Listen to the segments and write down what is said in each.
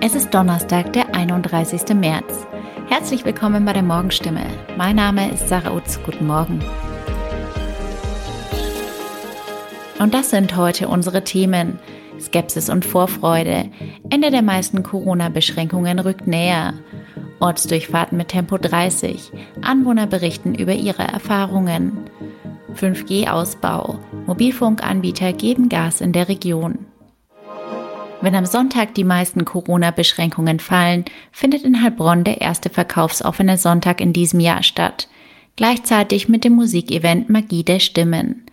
Es ist Donnerstag, der 31. März. Herzlich willkommen bei der Morgenstimme. Mein Name ist Sarah Utz. Guten Morgen. Und das sind heute unsere Themen. Skepsis und Vorfreude. Ende der meisten Corona-Beschränkungen rückt näher. Ortsdurchfahrten mit Tempo 30. Anwohner berichten über ihre Erfahrungen. 5G-Ausbau. Mobilfunkanbieter geben Gas in der Region. Wenn am Sonntag die meisten Corona-Beschränkungen fallen, findet in Heilbronn der erste verkaufsoffene Sonntag in diesem Jahr statt. Gleichzeitig mit dem Musikevent Magie der Stimmen.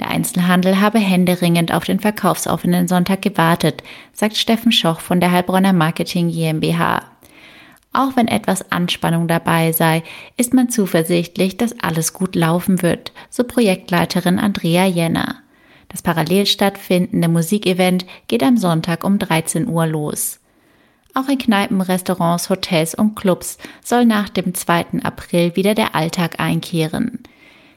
Der Einzelhandel habe händeringend auf den verkaufsoffenen Sonntag gewartet, sagt Steffen Schoch von der Heilbronner Marketing GmbH. Auch wenn etwas Anspannung dabei sei, ist man zuversichtlich, dass alles gut laufen wird, so Projektleiterin Andrea Jenner. Das parallel stattfindende Musikevent geht am Sonntag um 13 Uhr los. Auch in Kneipen, Restaurants, Hotels und Clubs soll nach dem 2. April wieder der Alltag einkehren.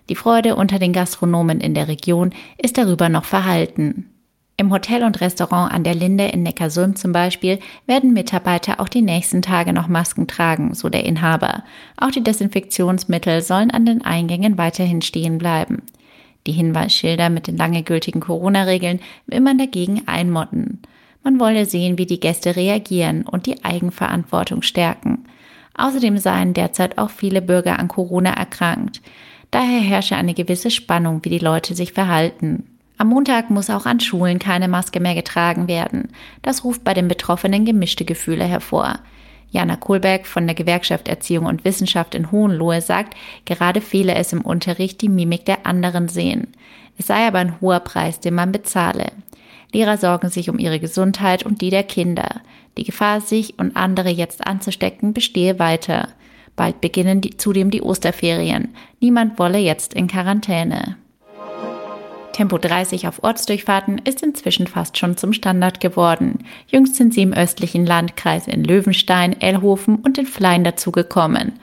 Die Freude unter den Gastronomen in der Region ist darüber noch verhalten. Im Hotel und Restaurant an der Linde in Neckarsulm zum Beispiel werden Mitarbeiter auch die nächsten Tage noch Masken tragen, so der Inhaber. Auch die Desinfektionsmittel sollen an den Eingängen weiterhin stehen bleiben. Die Hinweisschilder mit den lange gültigen Corona-Regeln will man dagegen einmotten. Man wolle sehen, wie die Gäste reagieren und die Eigenverantwortung stärken. Außerdem seien derzeit auch viele Bürger an Corona erkrankt. Daher herrsche eine gewisse Spannung, wie die Leute sich verhalten. Am Montag muss auch an Schulen keine Maske mehr getragen werden. Das ruft bei den Betroffenen gemischte Gefühle hervor. Jana Kohlberg von der Gewerkschaft Erziehung und Wissenschaft in Hohenlohe sagt, gerade fehle es im Unterricht die Mimik der anderen sehen. Es sei aber ein hoher Preis, den man bezahle. Lehrer sorgen sich um ihre Gesundheit und die der Kinder. Die Gefahr, sich und andere jetzt anzustecken, bestehe weiter. Bald beginnen die, zudem die Osterferien. Niemand wolle jetzt in Quarantäne. Tempo 30 auf Ortsdurchfahrten ist inzwischen fast schon zum Standard geworden. Jüngst sind sie im östlichen Landkreis in Löwenstein, Ellhofen und in Flein dazugekommen.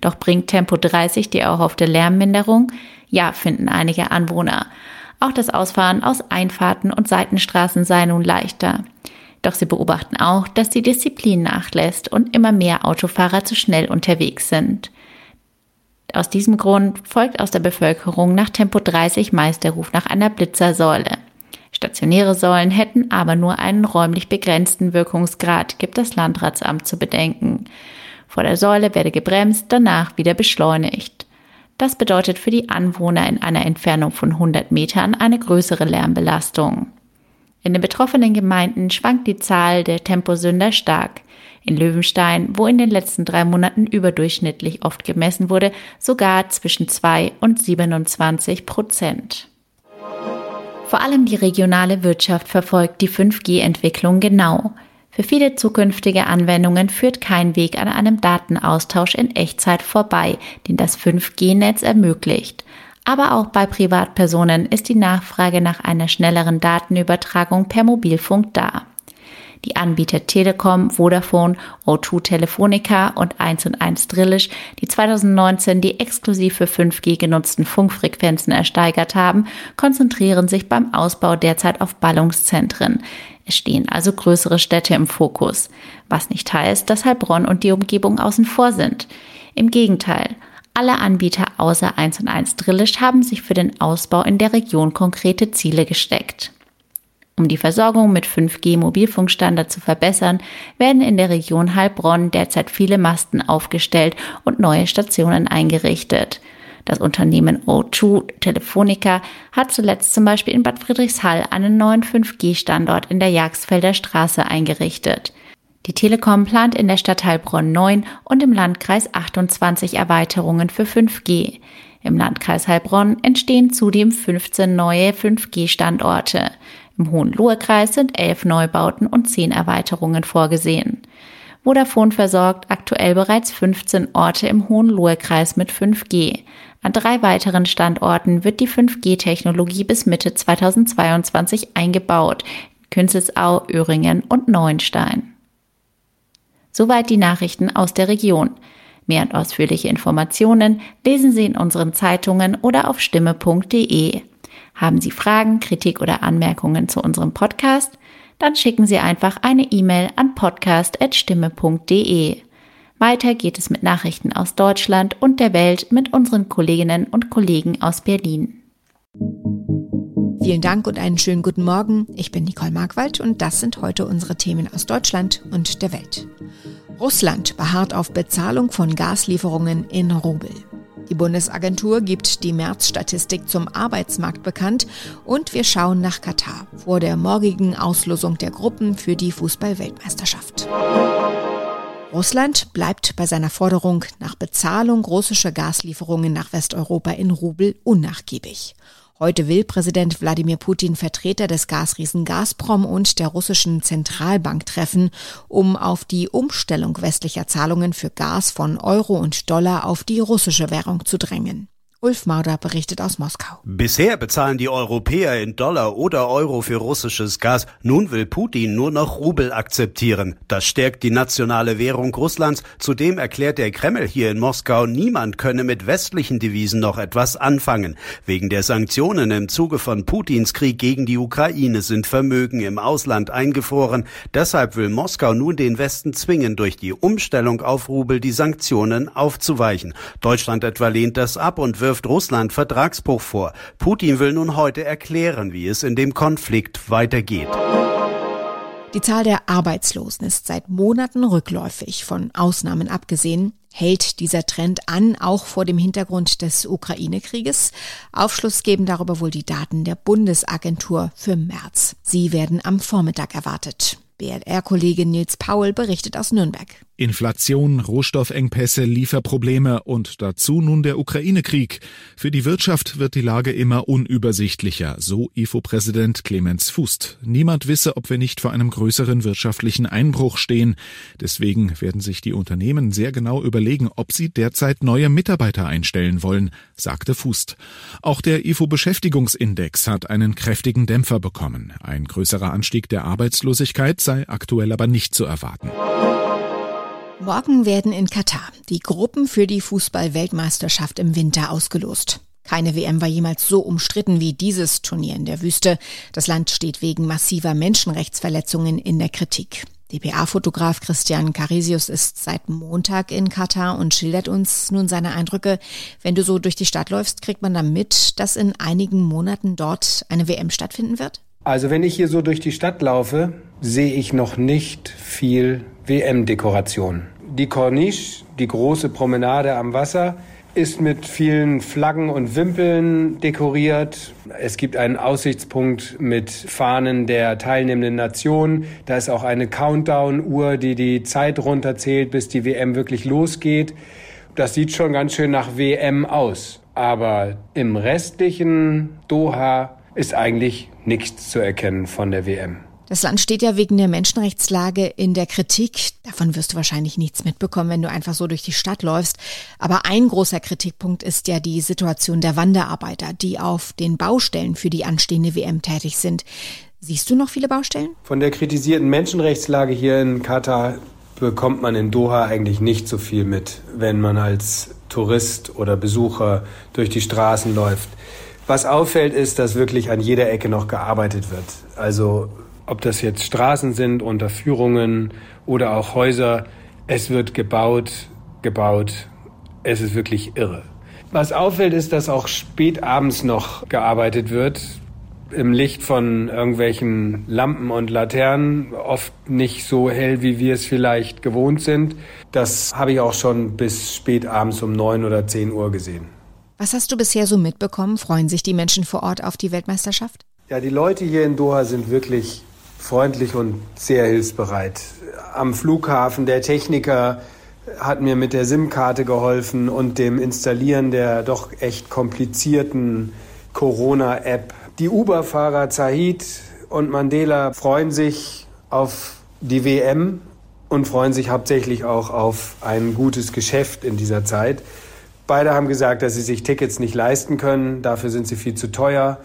Doch bringt Tempo 30 die erhoffte Lärmminderung? Ja, finden einige Anwohner. Auch das Ausfahren aus Einfahrten und Seitenstraßen sei nun leichter. Doch sie beobachten auch, dass die Disziplin nachlässt und immer mehr Autofahrer zu schnell unterwegs sind. Aus diesem Grund folgt aus der Bevölkerung nach Tempo 30 meist der Ruf nach einer Blitzersäule. Stationäre Säulen hätten aber nur einen räumlich begrenzten Wirkungsgrad, gibt das Landratsamt zu bedenken. Vor der Säule werde gebremst, danach wieder beschleunigt. Das bedeutet für die Anwohner in einer Entfernung von 100 Metern eine größere Lärmbelastung. In den betroffenen Gemeinden schwankt die Zahl der Temposünder stark in Löwenstein, wo in den letzten drei Monaten überdurchschnittlich oft gemessen wurde, sogar zwischen 2 und 27 Prozent. Vor allem die regionale Wirtschaft verfolgt die 5G-Entwicklung genau. Für viele zukünftige Anwendungen führt kein Weg an einem Datenaustausch in Echtzeit vorbei, den das 5G-Netz ermöglicht. Aber auch bei Privatpersonen ist die Nachfrage nach einer schnelleren Datenübertragung per Mobilfunk da. Die Anbieter Telekom, Vodafone, O2 Telefonica und 1 und 1 Drillisch, die 2019 die exklusiv für 5G genutzten Funkfrequenzen ersteigert haben, konzentrieren sich beim Ausbau derzeit auf Ballungszentren. Es stehen also größere Städte im Fokus, was nicht heißt, dass Heilbronn und die Umgebung außen vor sind. Im Gegenteil, alle Anbieter außer 1 und 1 Drillisch haben sich für den Ausbau in der Region konkrete Ziele gesteckt. Um die Versorgung mit 5G-Mobilfunkstandard zu verbessern, werden in der Region Heilbronn derzeit viele Masten aufgestellt und neue Stationen eingerichtet. Das Unternehmen O2 Telefonica hat zuletzt zum Beispiel in Bad Friedrichshall einen neuen 5G-Standort in der Jagsfelder Straße eingerichtet. Die Telekom plant in der Stadt Heilbronn 9 und im Landkreis 28 Erweiterungen für 5G. Im Landkreis Heilbronn entstehen zudem 15 neue 5G-Standorte. Im Hohenlohe-Kreis sind elf Neubauten und zehn Erweiterungen vorgesehen. Vodafone versorgt aktuell bereits 15 Orte im Hohenlohe-Kreis mit 5G. An drei weiteren Standorten wird die 5G-Technologie bis Mitte 2022 eingebaut. Künzelsau, Öhringen und Neuenstein. Soweit die Nachrichten aus der Region. Mehr und ausführliche Informationen lesen Sie in unseren Zeitungen oder auf stimme.de. Haben Sie Fragen, Kritik oder Anmerkungen zu unserem Podcast? dann schicken Sie einfach eine E-Mail an podcast.stimme.de. Weiter geht es mit Nachrichten aus Deutschland und der Welt mit unseren Kolleginnen und Kollegen aus Berlin. Vielen Dank und einen schönen guten Morgen. Ich bin Nicole Markwald und das sind heute unsere Themen aus Deutschland und der Welt. Russland beharrt auf Bezahlung von Gaslieferungen in Rubel. Die Bundesagentur gibt die März-Statistik zum Arbeitsmarkt bekannt und wir schauen nach Katar vor der morgigen Auslosung der Gruppen für die Fußball-Weltmeisterschaft. Russland bleibt bei seiner Forderung nach Bezahlung russischer Gaslieferungen nach Westeuropa in Rubel unnachgiebig. Heute will Präsident Wladimir Putin Vertreter des Gasriesen Gazprom und der russischen Zentralbank treffen, um auf die Umstellung westlicher Zahlungen für Gas von Euro und Dollar auf die russische Währung zu drängen. Ulf Mauder berichtet aus Moskau. Bisher bezahlen die Europäer in Dollar oder Euro für russisches Gas. Nun will Putin nur noch Rubel akzeptieren. Das stärkt die nationale Währung Russlands. Zudem erklärt der Kreml hier in Moskau, niemand könne mit westlichen Devisen noch etwas anfangen. Wegen der Sanktionen im Zuge von Putins Krieg gegen die Ukraine sind Vermögen im Ausland eingefroren. Deshalb will Moskau nun den Westen zwingen, durch die Umstellung auf Rubel die Sanktionen aufzuweichen. Deutschland etwa lehnt das ab und wirft wirft Russland Vertragsbruch vor. Putin will nun heute erklären, wie es in dem Konflikt weitergeht. Die Zahl der Arbeitslosen ist seit Monaten rückläufig, von Ausnahmen abgesehen. Hält dieser Trend an, auch vor dem Hintergrund des Ukraine-Krieges? Aufschluss geben darüber wohl die Daten der Bundesagentur für März. Sie werden am Vormittag erwartet. BLR-Kollege Nils Paul berichtet aus Nürnberg. Inflation, Rohstoffengpässe, Lieferprobleme und dazu nun der Ukraine-Krieg. Für die Wirtschaft wird die Lage immer unübersichtlicher, so IFO-Präsident Clemens Fußt. Niemand wisse, ob wir nicht vor einem größeren wirtschaftlichen Einbruch stehen. Deswegen werden sich die Unternehmen sehr genau überlegen, ob sie derzeit neue Mitarbeiter einstellen wollen, sagte Fußt. Auch der IFO-Beschäftigungsindex hat einen kräftigen Dämpfer bekommen. Ein größerer Anstieg der Arbeitslosigkeit sei aktuell aber nicht zu erwarten. Morgen werden in Katar die Gruppen für die Fußball-Weltmeisterschaft im Winter ausgelost. Keine WM war jemals so umstritten wie dieses Turnier in der Wüste. Das Land steht wegen massiver Menschenrechtsverletzungen in der Kritik. DPA-Fotograf Christian Carisius ist seit Montag in Katar und schildert uns nun seine Eindrücke. Wenn du so durch die Stadt läufst, kriegt man dann mit, dass in einigen Monaten dort eine WM stattfinden wird? Also wenn ich hier so durch die Stadt laufe, sehe ich noch nicht viel WM-Dekoration. Die Corniche, die große Promenade am Wasser, ist mit vielen Flaggen und Wimpeln dekoriert. Es gibt einen Aussichtspunkt mit Fahnen der teilnehmenden Nationen. Da ist auch eine Countdown-Uhr, die die Zeit runterzählt, bis die WM wirklich losgeht. Das sieht schon ganz schön nach WM aus. Aber im restlichen Doha ist eigentlich nichts zu erkennen von der WM. Das Land steht ja wegen der Menschenrechtslage in der Kritik. Davon wirst du wahrscheinlich nichts mitbekommen, wenn du einfach so durch die Stadt läufst. Aber ein großer Kritikpunkt ist ja die Situation der Wanderarbeiter, die auf den Baustellen für die anstehende WM tätig sind. Siehst du noch viele Baustellen? Von der kritisierten Menschenrechtslage hier in Katar bekommt man in Doha eigentlich nicht so viel mit, wenn man als Tourist oder Besucher durch die Straßen läuft. Was auffällt, ist, dass wirklich an jeder Ecke noch gearbeitet wird. Also ob das jetzt Straßen sind, Unterführungen oder auch Häuser, es wird gebaut, gebaut. Es ist wirklich irre. Was auffällt, ist, dass auch spät abends noch gearbeitet wird. Im Licht von irgendwelchen Lampen und Laternen, oft nicht so hell, wie wir es vielleicht gewohnt sind. Das habe ich auch schon bis spät abends um neun oder zehn Uhr gesehen. Was hast du bisher so mitbekommen? Freuen sich die Menschen vor Ort auf die Weltmeisterschaft? Ja, die Leute hier in Doha sind wirklich freundlich und sehr hilfsbereit. Am Flughafen der Techniker hat mir mit der SIM-Karte geholfen und dem Installieren der doch echt komplizierten Corona-App. Die Uber-Fahrer Zahid und Mandela freuen sich auf die WM und freuen sich hauptsächlich auch auf ein gutes Geschäft in dieser Zeit. Beide haben gesagt, dass sie sich Tickets nicht leisten können, dafür sind sie viel zu teuer.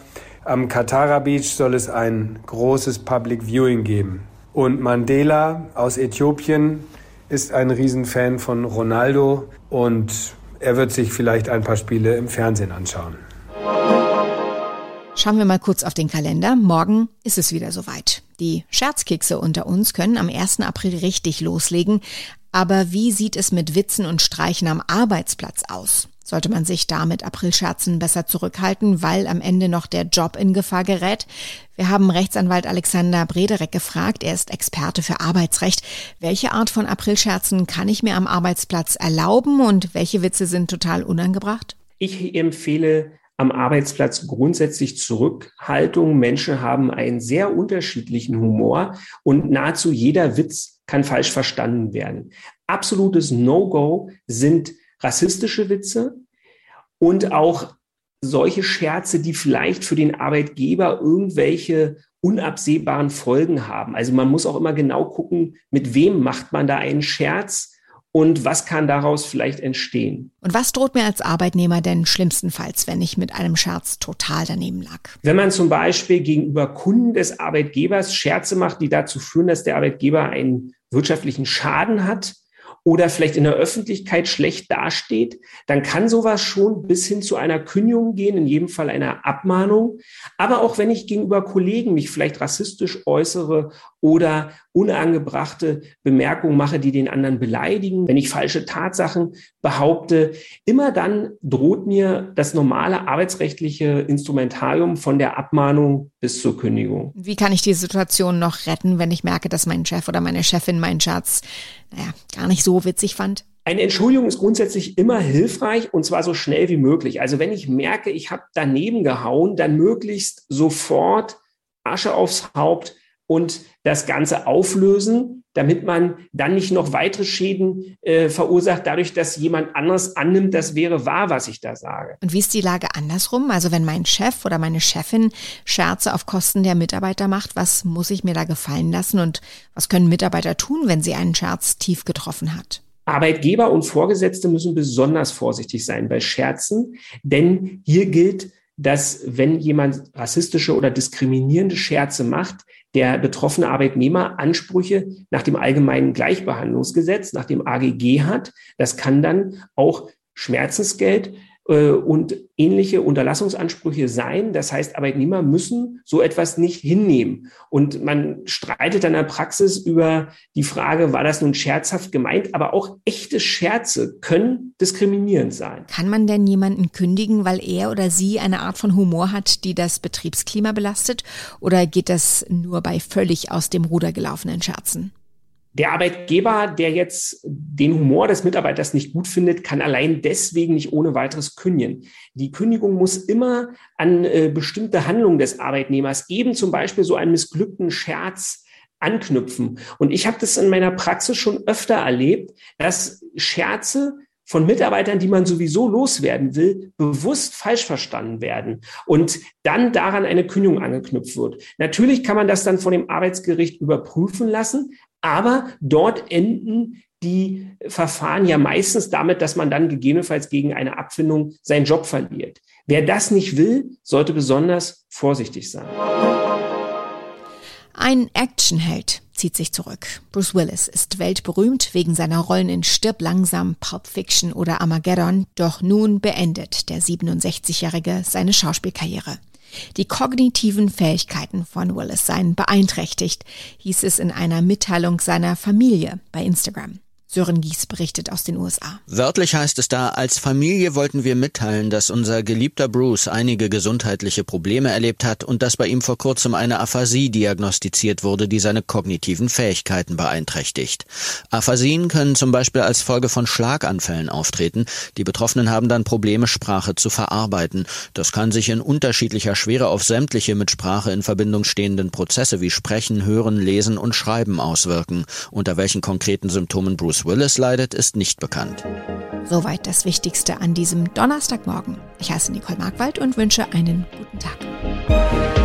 Am Katara Beach soll es ein großes Public Viewing geben. Und Mandela aus Äthiopien ist ein Riesenfan von Ronaldo und er wird sich vielleicht ein paar Spiele im Fernsehen anschauen. Schauen wir mal kurz auf den Kalender. Morgen ist es wieder soweit. Die Scherzkekse unter uns können am 1. April richtig loslegen. Aber wie sieht es mit Witzen und Streichen am Arbeitsplatz aus? Sollte man sich da mit Aprilscherzen besser zurückhalten, weil am Ende noch der Job in Gefahr gerät? Wir haben Rechtsanwalt Alexander Brederek gefragt. Er ist Experte für Arbeitsrecht. Welche Art von Aprilscherzen kann ich mir am Arbeitsplatz erlauben und welche Witze sind total unangebracht? Ich empfehle am Arbeitsplatz grundsätzlich Zurückhaltung. Menschen haben einen sehr unterschiedlichen Humor und nahezu jeder Witz kann falsch verstanden werden. Absolutes No-Go sind rassistische Witze und auch solche Scherze, die vielleicht für den Arbeitgeber irgendwelche unabsehbaren Folgen haben. Also man muss auch immer genau gucken, mit wem macht man da einen Scherz und was kann daraus vielleicht entstehen. Und was droht mir als Arbeitnehmer denn schlimmstenfalls, wenn ich mit einem Scherz total daneben lag? Wenn man zum Beispiel gegenüber Kunden des Arbeitgebers Scherze macht, die dazu führen, dass der Arbeitgeber einen wirtschaftlichen Schaden hat, oder vielleicht in der Öffentlichkeit schlecht dasteht, dann kann sowas schon bis hin zu einer Kündigung gehen, in jedem Fall einer Abmahnung. Aber auch wenn ich gegenüber Kollegen mich vielleicht rassistisch äußere oder unangebrachte Bemerkungen mache, die den anderen beleidigen, wenn ich falsche Tatsachen behaupte, immer dann droht mir das normale arbeitsrechtliche Instrumentarium von der Abmahnung bis zur Kündigung. Wie kann ich die Situation noch retten, wenn ich merke, dass mein Chef oder meine Chefin meinen Schatz, naja, gar nicht so witzig fand? Eine Entschuldigung ist grundsätzlich immer hilfreich und zwar so schnell wie möglich. Also wenn ich merke, ich habe daneben gehauen, dann möglichst sofort Asche aufs Haupt und das Ganze auflösen, damit man dann nicht noch weitere Schäden äh, verursacht, dadurch, dass jemand anderes annimmt, das wäre wahr, was ich da sage. Und wie ist die Lage andersrum? Also wenn mein Chef oder meine Chefin Scherze auf Kosten der Mitarbeiter macht, was muss ich mir da gefallen lassen und was können Mitarbeiter tun, wenn sie einen Scherz tief getroffen hat? Arbeitgeber und Vorgesetzte müssen besonders vorsichtig sein bei Scherzen, denn hier gilt, dass wenn jemand rassistische oder diskriminierende Scherze macht, der betroffene Arbeitnehmer Ansprüche nach dem allgemeinen Gleichbehandlungsgesetz, nach dem AGG hat. Das kann dann auch Schmerzensgeld und ähnliche Unterlassungsansprüche sein. Das heißt, Arbeitnehmer müssen so etwas nicht hinnehmen. Und man streitet dann in der Praxis über die Frage, war das nun scherzhaft gemeint? Aber auch echte Scherze können diskriminierend sein. Kann man denn jemanden kündigen, weil er oder sie eine Art von Humor hat, die das Betriebsklima belastet? Oder geht das nur bei völlig aus dem Ruder gelaufenen Scherzen? Der Arbeitgeber, der jetzt den Humor des Mitarbeiters nicht gut findet, kann allein deswegen nicht ohne weiteres kündigen. Die Kündigung muss immer an äh, bestimmte Handlungen des Arbeitnehmers, eben zum Beispiel so einen missglückten Scherz, anknüpfen. Und ich habe das in meiner Praxis schon öfter erlebt, dass Scherze von Mitarbeitern, die man sowieso loswerden will, bewusst falsch verstanden werden und dann daran eine Kündigung angeknüpft wird. Natürlich kann man das dann von dem Arbeitsgericht überprüfen lassen, aber dort enden die Verfahren ja meistens damit, dass man dann gegebenenfalls gegen eine Abfindung seinen Job verliert. Wer das nicht will, sollte besonders vorsichtig sein. Ein Actionheld zieht sich zurück. Bruce Willis ist weltberühmt wegen seiner Rollen in Stirb langsam, Pulp Fiction oder Armageddon, doch nun beendet der 67-Jährige seine Schauspielkarriere. Die kognitiven Fähigkeiten von Willis seien beeinträchtigt, hieß es in einer Mitteilung seiner Familie bei Instagram. Sören Gies berichtet aus den USA. Wörtlich heißt es da, als Familie wollten wir mitteilen, dass unser geliebter Bruce einige gesundheitliche Probleme erlebt hat und dass bei ihm vor kurzem eine Aphasie diagnostiziert wurde, die seine kognitiven Fähigkeiten beeinträchtigt. Aphasien können zum Beispiel als Folge von Schlaganfällen auftreten. Die Betroffenen haben dann Probleme, Sprache zu verarbeiten. Das kann sich in unterschiedlicher Schwere auf sämtliche mit Sprache in Verbindung stehenden Prozesse wie Sprechen, Hören, Lesen und Schreiben auswirken. Unter welchen konkreten Symptomen Bruce Bruce Willis leidet, ist nicht bekannt. Soweit das Wichtigste an diesem Donnerstagmorgen. Ich heiße Nicole Markwald und wünsche einen guten Tag.